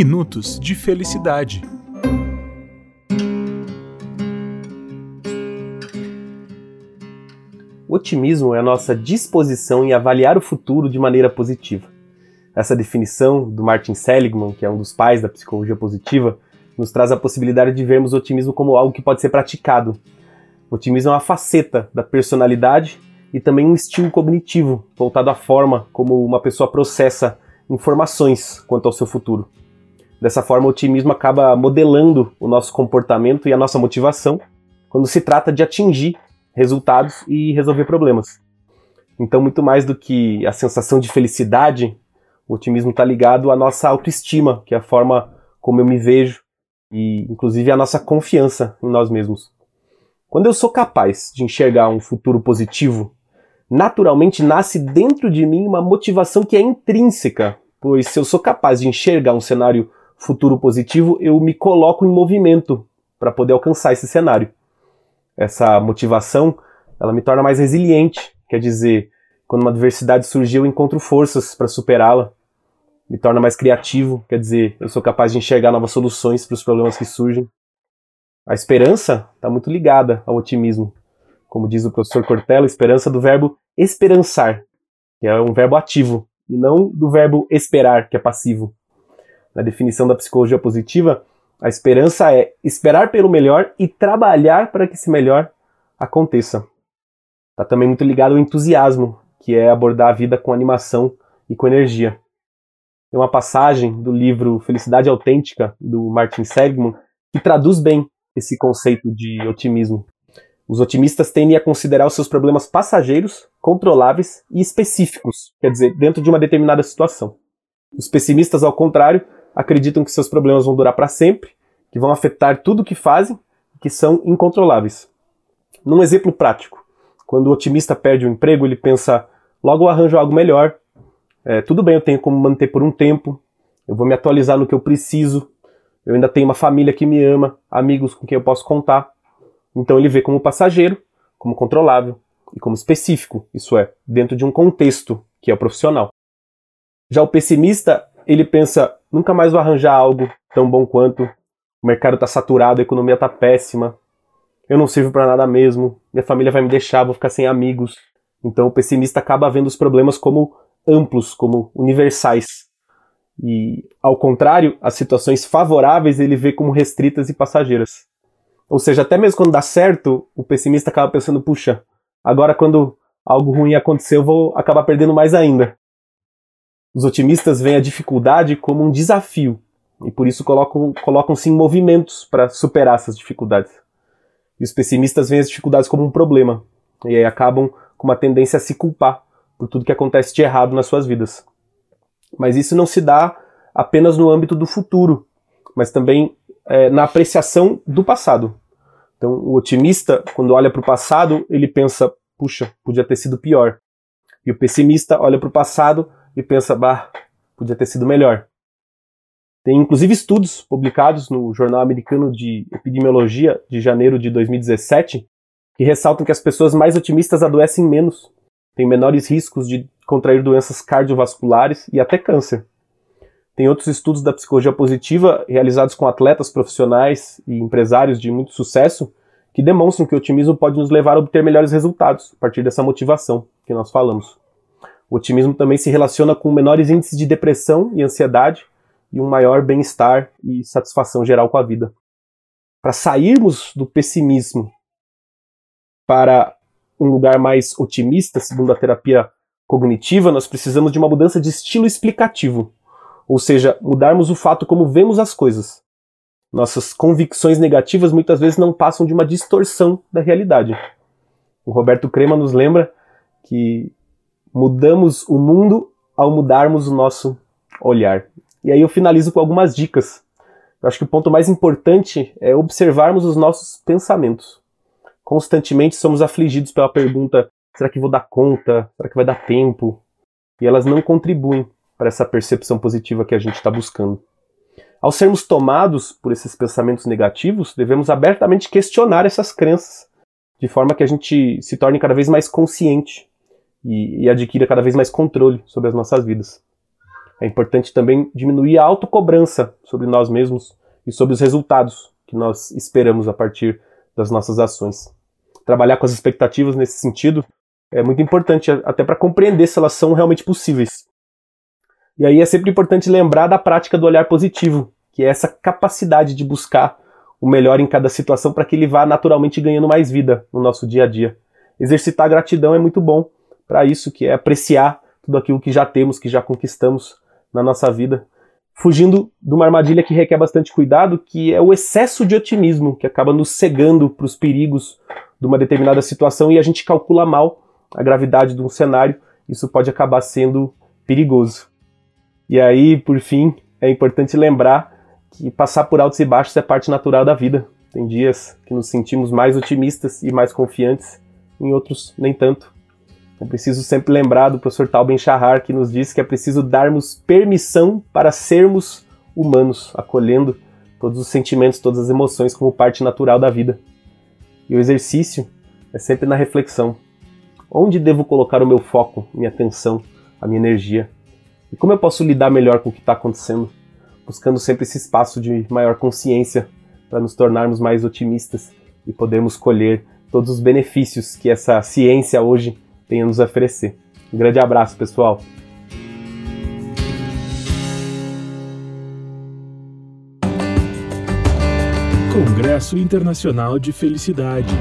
Minutos de Felicidade. O otimismo é a nossa disposição em avaliar o futuro de maneira positiva. Essa definição do Martin Seligman, que é um dos pais da psicologia positiva, nos traz a possibilidade de vermos o otimismo como algo que pode ser praticado. O otimismo é uma faceta da personalidade e também um estilo cognitivo, voltado à forma como uma pessoa processa informações quanto ao seu futuro. Dessa forma, o otimismo acaba modelando o nosso comportamento e a nossa motivação quando se trata de atingir resultados e resolver problemas. Então, muito mais do que a sensação de felicidade, o otimismo está ligado à nossa autoestima, que é a forma como eu me vejo e, inclusive, a nossa confiança em nós mesmos. Quando eu sou capaz de enxergar um futuro positivo, naturalmente nasce dentro de mim uma motivação que é intrínseca, pois se eu sou capaz de enxergar um cenário futuro positivo, eu me coloco em movimento para poder alcançar esse cenário. Essa motivação, ela me torna mais resiliente, quer dizer, quando uma adversidade surgir, eu encontro forças para superá-la. Me torna mais criativo, quer dizer, eu sou capaz de enxergar novas soluções para os problemas que surgem. A esperança está muito ligada ao otimismo. Como diz o professor Cortella, esperança do verbo esperançar, que é um verbo ativo, e não do verbo esperar, que é passivo na definição da psicologia positiva, a esperança é esperar pelo melhor e trabalhar para que esse melhor aconteça. Está também muito ligado ao entusiasmo, que é abordar a vida com animação e com energia. Tem uma passagem do livro Felicidade Autêntica, do Martin Seligman, que traduz bem esse conceito de otimismo. Os otimistas tendem a considerar os seus problemas passageiros, controláveis e específicos, quer dizer, dentro de uma determinada situação. Os pessimistas, ao contrário, acreditam que seus problemas vão durar para sempre, que vão afetar tudo o que fazem, que são incontroláveis. Num exemplo prático, quando o otimista perde o emprego, ele pensa: logo eu arranjo algo melhor, é, tudo bem, eu tenho como manter por um tempo, eu vou me atualizar no que eu preciso, eu ainda tenho uma família que me ama, amigos com quem eu posso contar. Então ele vê como passageiro, como controlável e como específico, isso é, dentro de um contexto que é o profissional. Já o pessimista, ele pensa: nunca mais vou arranjar algo tão bom quanto. O mercado está saturado, a economia está péssima. Eu não sirvo para nada mesmo. Minha família vai me deixar, vou ficar sem amigos. Então o pessimista acaba vendo os problemas como amplos, como universais. E, ao contrário, as situações favoráveis ele vê como restritas e passageiras. Ou seja, até mesmo quando dá certo, o pessimista acaba pensando: puxa, agora quando algo ruim acontecer, eu vou acabar perdendo mais ainda. Os otimistas veem a dificuldade como um desafio e por isso colocam, colocam-se em movimentos para superar essas dificuldades. E os pessimistas veem as dificuldades como um problema e aí acabam com uma tendência a se culpar por tudo que acontece de errado nas suas vidas. Mas isso não se dá apenas no âmbito do futuro, mas também é, na apreciação do passado. Então, o otimista, quando olha para o passado, ele pensa: puxa, podia ter sido pior. E o pessimista olha para o passado e pensa, bah, podia ter sido melhor. Tem inclusive estudos publicados no Jornal Americano de Epidemiologia de janeiro de 2017 que ressaltam que as pessoas mais otimistas adoecem menos, têm menores riscos de contrair doenças cardiovasculares e até câncer. Tem outros estudos da psicologia positiva realizados com atletas profissionais e empresários de muito sucesso que demonstram que o otimismo pode nos levar a obter melhores resultados a partir dessa motivação que nós falamos. O otimismo também se relaciona com menores índices de depressão e ansiedade e um maior bem-estar e satisfação geral com a vida. Para sairmos do pessimismo para um lugar mais otimista, segundo a terapia cognitiva, nós precisamos de uma mudança de estilo explicativo, ou seja, mudarmos o fato como vemos as coisas. Nossas convicções negativas muitas vezes não passam de uma distorção da realidade. O Roberto Crema nos lembra que mudamos o mundo ao mudarmos o nosso olhar. E aí eu finalizo com algumas dicas. Eu acho que o ponto mais importante é observarmos os nossos pensamentos. Constantemente somos afligidos pela pergunta: será que vou dar conta? Será que vai dar tempo? E elas não contribuem para essa percepção positiva que a gente está buscando. Ao sermos tomados por esses pensamentos negativos, devemos abertamente questionar essas crenças, de forma que a gente se torne cada vez mais consciente e, e adquira cada vez mais controle sobre as nossas vidas. É importante também diminuir a autocobrança sobre nós mesmos e sobre os resultados que nós esperamos a partir das nossas ações. Trabalhar com as expectativas nesse sentido é muito importante, até para compreender se elas são realmente possíveis. E aí é sempre importante lembrar da prática do olhar positivo, que é essa capacidade de buscar o melhor em cada situação para que ele vá naturalmente ganhando mais vida no nosso dia a dia. Exercitar gratidão é muito bom para isso, que é apreciar tudo aquilo que já temos, que já conquistamos na nossa vida, fugindo de uma armadilha que requer bastante cuidado, que é o excesso de otimismo, que acaba nos cegando para os perigos de uma determinada situação e a gente calcula mal a gravidade de um cenário, isso pode acabar sendo perigoso. E aí, por fim, é importante lembrar que passar por altos e baixos é parte natural da vida. Tem dias que nos sentimos mais otimistas e mais confiantes, em outros nem tanto. É preciso sempre lembrar do professor Tal Ben-Shahar, que nos diz que é preciso darmos permissão para sermos humanos, acolhendo todos os sentimentos, todas as emoções como parte natural da vida. E o exercício é sempre na reflexão. Onde devo colocar o meu foco, minha atenção, a minha energia? E como eu posso lidar melhor com o que está acontecendo? Buscando sempre esse espaço de maior consciência para nos tornarmos mais otimistas e podermos colher todos os benefícios que essa ciência hoje tem a nos oferecer. Um grande abraço, pessoal! Congresso Internacional de Felicidade